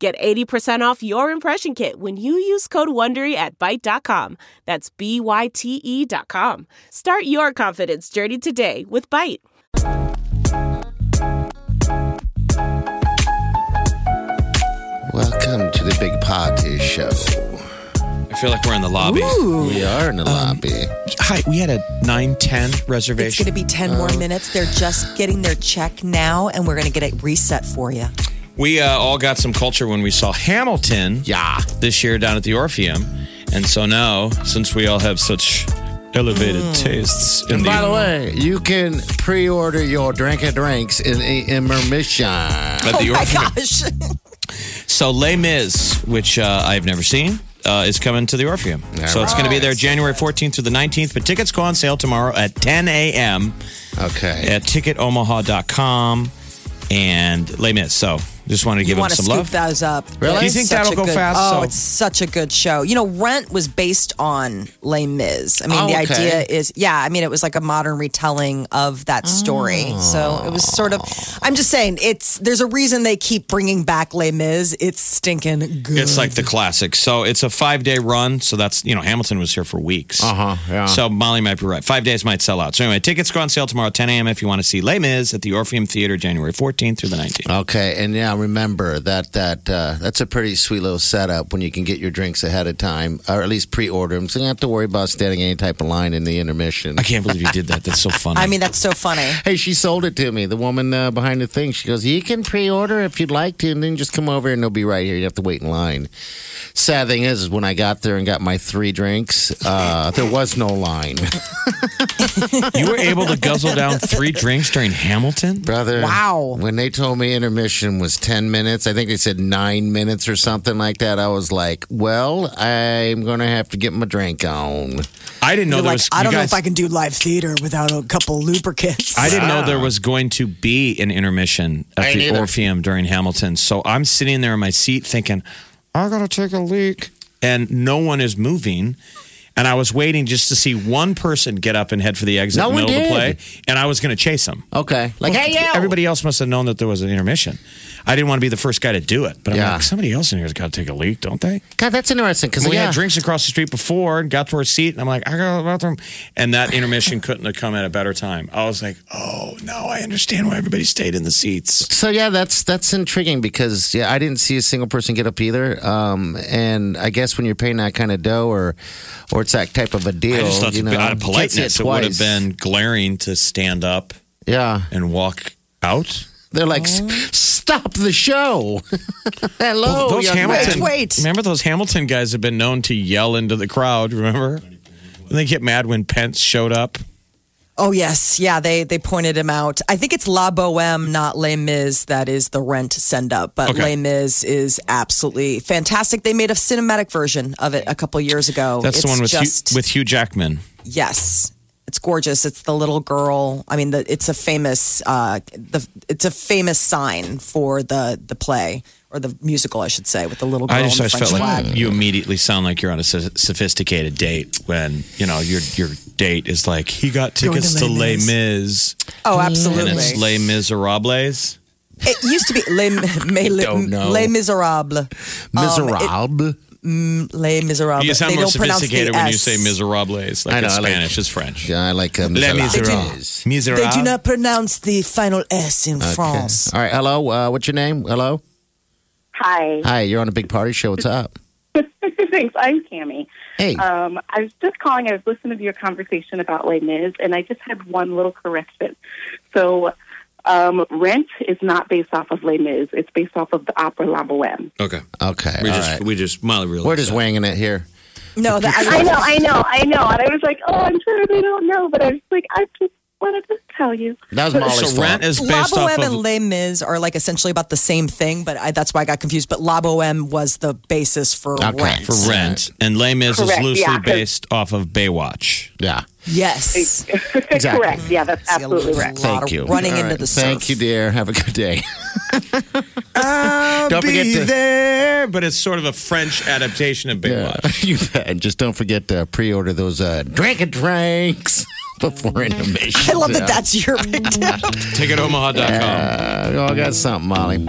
Get 80% off your impression kit when you use code WONDERY at Byte.com. That's B-Y-T-E dot com. Start your confidence journey today with Byte. Welcome to the Big Party Show. I feel like we're in the lobby. We are in the lobby. Hi, we had a 910 It's reservation. It's going to be 10 Uh. more minutes. They're just getting their check now, and we're going to get it reset for you. We uh, all got some culture when we saw Hamilton Yeah. this year down at the Orpheum. And so now, since we all have such elevated tastes in And the, by the way, you can pre-order your drink and drinks in intermission. at the oh my Orpheum. gosh. So Les Mis, which uh, I've never seen, uh, is coming to the Orpheum. so it's going to be there January 14th through the 19th. But tickets go on sale tomorrow at 10 a.m. Okay. at ticketomaha.com and Les Mis. So just wanted to give you them want some scoop love. those up. Really? Do you think such that'll go good- fast? Oh, So- it's such a good show. You know, Rent was based on Les Mis. I mean, Oh, the okay. idea is, yeah, I mean, it was like a modern retelling of that story. So it was sort of, I'm just saying, it's there's a reason they keep bringing back Les Mis. It's stinking good. It's like the classic. So it's a five day run. So that's, you know, Hamilton was here for weeks. Uh huh. Yeah. So Molly might be right. Five days might sell out. So anyway, tickets go on sale tomorrow at 10 a.m. if you want to see Les Mis at the Orpheum Theater January 14th through the 19th. Okay, and yeah, remember that that uh, that's a pretty sweet little setup when you can get your drinks ahead of time, or at least pre-order them, so you don't have to worry about standing any type of line in the intermission. I can't believe you did that. That's so funny. I mean, that's so funny. Hey, she sold it to me. The woman uh, behind the thing. She goes, "You can pre-order if you'd like to, and then just come over and they'll be right here. You have to wait in line." Sad thing is, is when I got there and got my three drinks, uh, there was no line, you were able to guzzle down three drinks during Hamilton? brother. Wow. When they told me intermission was ten minutes, I think they said nine minutes or something like that. I was like, "Well, I'm gonna have to get my drink on." I didn't know You're there like, was. I don't know if I can do live theater without a couple lubricants. I didn't know there was going to be an intermission at ain't the either. Orpheum during Hamilton. So I'm sitting there in my seat thinking, I gotta take a leak. And no one is moving. And I was waiting just to see one person get up and head for the exit No in the one middle of the play. And I was gonna chase him. Okay, like hey, yo! Everybody else must have known that there was an intermission. I didn't want to be the first guy to do it. But I'm Yeah. like, somebody else in here's got to take a leak, don't they? God, that's interesting because We yeah, had drinks across the street before and got to our seat, and I'm like, I got to the bathroom. And that intermission couldn't have come at a better time. I was like, oh, now I understand why everybody stayed in the seats. So yeah, that's that's intriguing because yeah, I didn't see a single person get up either. Um, and I guess when you're paying that kind of dough or or it's that type of a deal, I just thought you know, out of you can't see politeness, it would have been glaring to stand up Yeah, and walk out. they're like, "S- oh. stop the show. Hello, Well, those young Hamilton, man. Wait, wait. Remember those Hamilton guys have been known to yell into the crowd, remember? And they get mad when Pence showed up. Oh yes, yeah. They they pointed him out. I think it's La Boheme, not Les Mis, that is the Rent send up. But Okay. Les Mis is absolutely fantastic. They made a cinematic version of it a couple years ago. That's the It's one with just Hugh, with Hugh Jackman. yes. It's gorgeous. It's the little girl. I mean, the, it's a famous. Uh, the it's a famous sign for the the play or the musical, I should say, with the little girl I just, and I the just French felt like you immediately sound like you're on a so- sophisticated date when you know your your date is like he got tickets to to Les Les Mis. Mis Oh, and absolutely. it's Les Miserables. It used to be Les, Les, Don't. Les Miserables. Miserable. Les Miserables. You sound they more don't pronounce the sophisticated when you S. say miserables. Like I know, it's I like- Spanish, it's French. yeah, I like uh, Les Miserables. Miserables. They do not pronounce the final S in Okay. France. All right, hello. Uh, what's your name? Hello. Hi. Hi, you're on a big party show. What's up? Thanks. I'm Cammy. Hey. Um, I was just calling. I was listening to your conversation about Les Mis, and I just had one little correction. So, um, Rent is not based off of Les Mis. It's based off of the opera La Boheme. Okay. Okay. We all just right. we just Molly realized. We're just that. winging it here. No, that, I know, I know, I know. And I was like, oh, I'm sure they don't know, but I was like, I just, wanted to tell you. That was Molly's So rent fault. is La based off Boheme of and Les Mis are like essentially about the same thing, but I, that's why I got confused. But La Boheme was the basis for Okay, rent. for rent, and Les Mis is loosely yeah, 'cause- based off of Baywatch. yeah. yes. Correct. Yeah, that's See, a absolutely lot right. of Thank you. Running All into right. the surf. Thank you, dear. Have a good day. I'll Don't forget be to- there, but it's sort of a French adaptation of Baywatch. you bet. And just don't forget to pre-order those uh, drink and drinks before intermission. I love that that's your big deal. Ticketomaha.com. Uh, oh, I got something, Molly. Big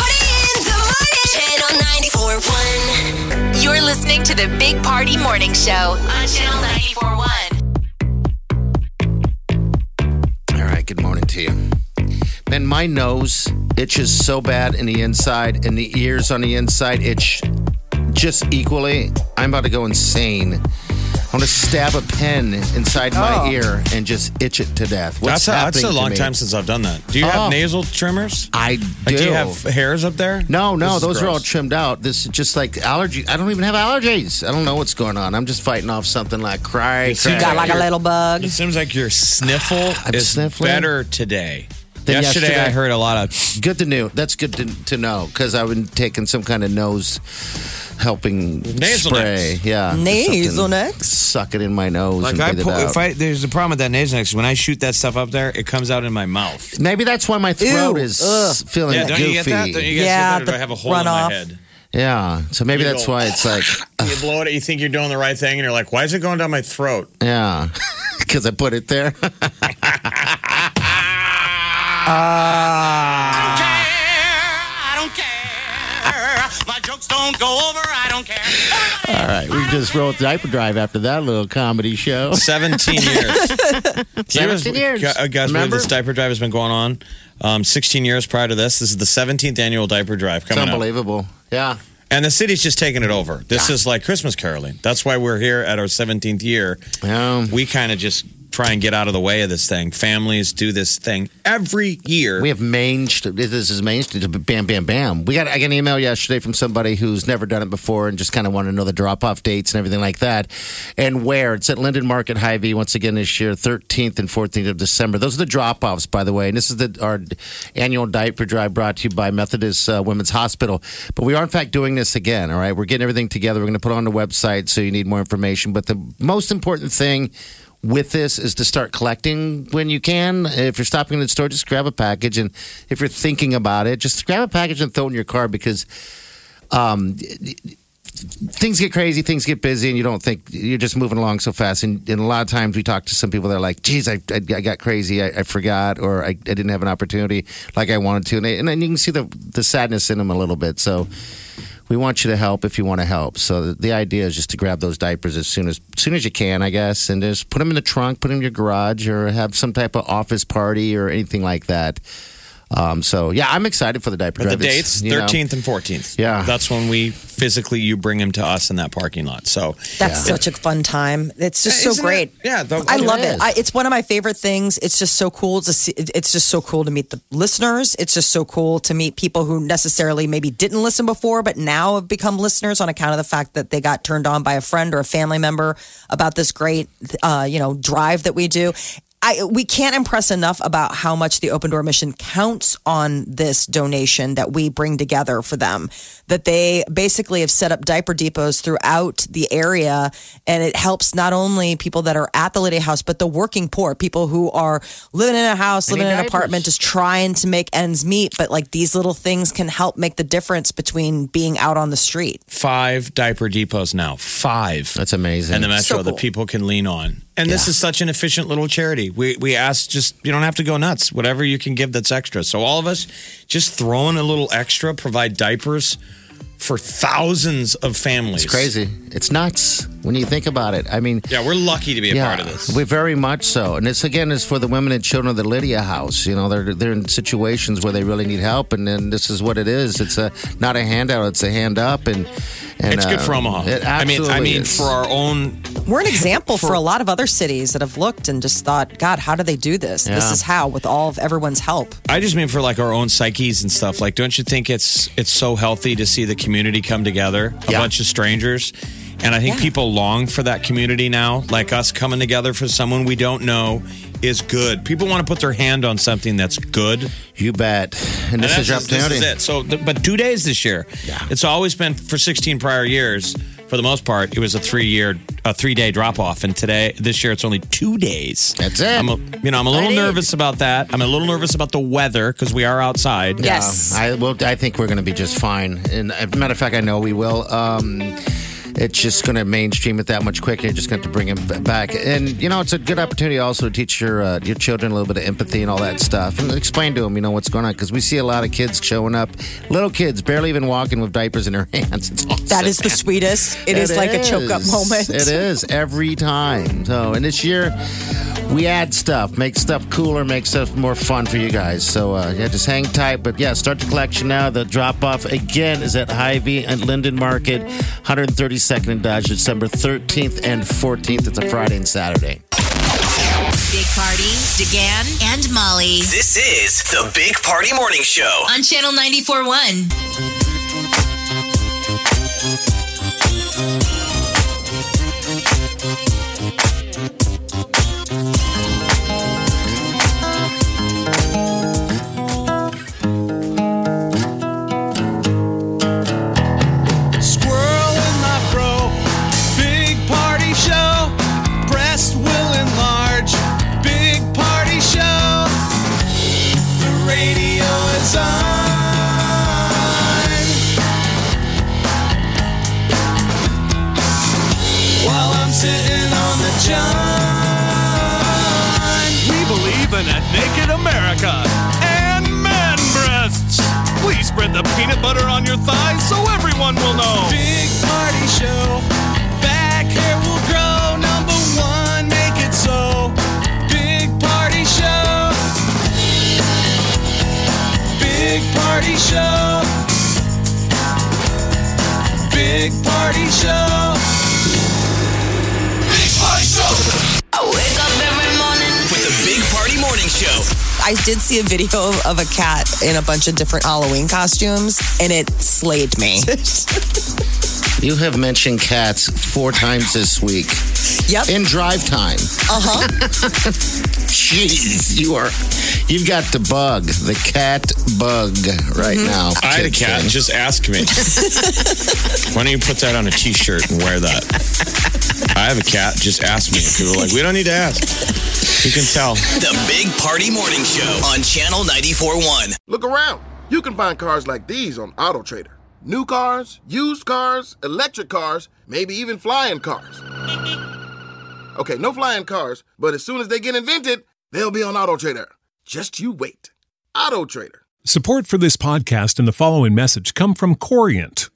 Party in the morning. Channel 94.1. You're listening to the Big Party Morning Show on Channel 94.1. All right, good morning to you. Man, my nose itches so bad in the inside, and the ears on the inside itch just equally. I'm about to go insane. I want to stab a pen inside my Oh. ear and just itch it to death. What's That's a, that's a happening to long me? time since I've done that. Do you Oh. have nasal trimmers? I do. Like, do you have hairs up there? No, no, This is those are all gross. trimmed out. This is just like allergy. I don't even have allergies. I don't know what's going on. I'm just fighting off something like cry. You cry. Got like a little bug. It seems like your sniffle I'm is sniffling. better today. Than Yesterday, yesterday. I heard a lot of. Good to know. That's good to, to know because I've been taking some kind of nose helping Nasal spray. Nex. Yeah, Nasal something. Suck it in my nose. Like and I, breathe it pull, out. if I there's a problem with that Nasonex. When I shoot that stuff up there, it comes out in my mouth. Maybe that's why my throat Ew. is Ugh. feeling Yeah, don't goofy. you get that? Don't you guys Yeah, get that? Or do I have a hole in runoff. my head? yeah, so maybe You that's go, why it's like, You blow it. You think you're doing the right thing, and you're like, "Why is it going down my throat?" yeah, because I put it there. I don't care. My jokes don't go over. I don't care. All right, we just wrote diaper drive after that little comedy show. Seventeen years. 17 years. Gu- Guys, believe Remember? this diaper drive has been going on. Um, 16 years prior to this. This is the 17th annual diaper drive It's coming up. unbelievable. Yeah. And the city's just taking it over. This is like Christmas caroling. That's why we're here at our 17th year. Yeah. We kind of just try and get out of the way of this thing. Families do this thing every year. We have Main Street. This is Main Street. Bam, bam, bam. We got. I got an email yesterday from somebody who's never done it before and just kind of wanted to know the drop off dates and everything like that, and where it's at Linden Market Hy-Vee once again this year, 13th and 14th of December. Those are the drop offs, by the way. And this is the our annual diaper drive brought to you by Methodist uh, Women's Hospital. But we are in fact doing this again. All right, we're getting everything together. We're going to put it on the website, so you need more information. But the most important thing with this is to start collecting when you can. If you're stopping in the store, just grab a package. And if you're thinking about it, just grab a package and throw it in your car because um, things get crazy, things get busy, and you don't think you're just moving along so fast. And, and a lot of times we talk to some people that are like, geez, I, I, I got crazy, I, I forgot, or I, I didn't have an opportunity like I wanted to. And, and then you can see the, the sadness in them a little bit. So we want you to help if you want to help. So the, idea is just to grab those diapers as soon as, as soon as you can, I guess, and just put them in the trunk, put them in your garage, or have some type of office party or anything like that. Um, so yeah, I'm excited for the diaper But the drive. It's, dates, 13th and 14th. Yeah. That's when we physically, you bring them to us in that parking lot. So That's such a fun time. It's just so isn't great. it? Yeah, the- I love is. it. I, it's one of my favorite things. It's just so cool to see. It's just so cool to meet the listeners. It's just so cool to meet people who necessarily maybe didn't listen before, but now have become listeners on account of the fact that they got turned on by a friend or a family member about this great, uh, you know, drive that we do. I, we can't impress enough about how much the Open Door Mission counts on this donation that we bring together for them. That they basically have set up diaper depots throughout the area, and it helps not only people that are at the Lydia House, but the working poor, people who are living in a house, living need in an diapers. apartment, just trying to make ends meet. But like these little things can help make the difference between being out on the street. five diaper depots now. Five. That's amazing. and the metro So that people can lean on. And this is such an efficient little charity. We we ask just you don't have to go nuts. Whatever you can give that's extra. So all of us just throw in a little extra, provide diapers for thousands of families. It's crazy. It's nuts when you think about it. I mean, Yeah, we're lucky to be a part of this. We very much so. And this again is for the women and children of the Lydia House. You know, they're they're in situations where they really need help, and then this is what it is. It's a not a handout. It's a hand up, and, and it's good uh, for Omaha. It I mean, I mean, is. for our own we're an example for a lot of other cities that have looked and just thought, God, how do they do this? This is how, with all of everyone's help. I just mean for like our own psyches and stuff. Like, don't you think it's it's so healthy to see the community come together, a Yeah. bunch of strangers, and I think Yeah. people long for that community now. Like us coming together for someone we don't know is good. People want to put their hand on something that's good. You bet. And this And is your that's- this opportunity. is it. So, but two days this year. Yeah. It's always been for 16 prior years. For the most part, it was a three year, a three day drop off, and today, this year, it's only two days. That's it. I'm, a, you know, I'm a little Righty. nervous about that. I'm a little nervous about the weather because we are outside. Yeah, Yes. I well, I think we're going to be just fine. And as a matter of fact, I know we will. Um, it's just going to mainstream it that much quicker. You're just going to bring him b- back, and you know, it's a good opportunity also to teach your uh, your children a little bit of empathy and all that stuff, and explain to them, you know, what's going on because we see a lot of kids showing up, little kids barely even walking with diapers in their hands. It's awesome. That is the sweetest. it is like a choke up moment. It is every time. So, and this year we add stuff, make stuff cooler, make stuff more fun for you guys. So, uh, yeah, just hang tight. But yeah, start the collection now. The drop off again is at Hy-Vee and Linden Market, 132nd uh, and Dodge, December 13th and 14th. It's a Friday and Saturday. Big Party, DeGan, and Molly This is the Big Party Morning Show. on Channel 94.1. on the john. We believe in a naked America and man breasts. Please spread the peanut butter on your thighs so everyone will know. I did see a video of, of a cat in a bunch of different Halloween costumes, and it slayed me. You have mentioned cats four times this week yep. in drive time. Uh huh. Jeez, you are. You've got the bug, the cat bug right now. I had a cat. thing. Just ask me. Why don't you put that on a T-shirt and wear that? I have a cat. Just ask me. People are like, we don't need to ask. You can tell. The Big Party Morning Show on Channel 94.1. Look around. You can find cars like these on AutoTrader. New cars, used cars, electric cars, maybe even flying cars. Okay, no flying cars, but as soon as they get invented, they'll be on AutoTrader. Just you wait. AutoTrader. Support for this podcast and the following message come from Corient.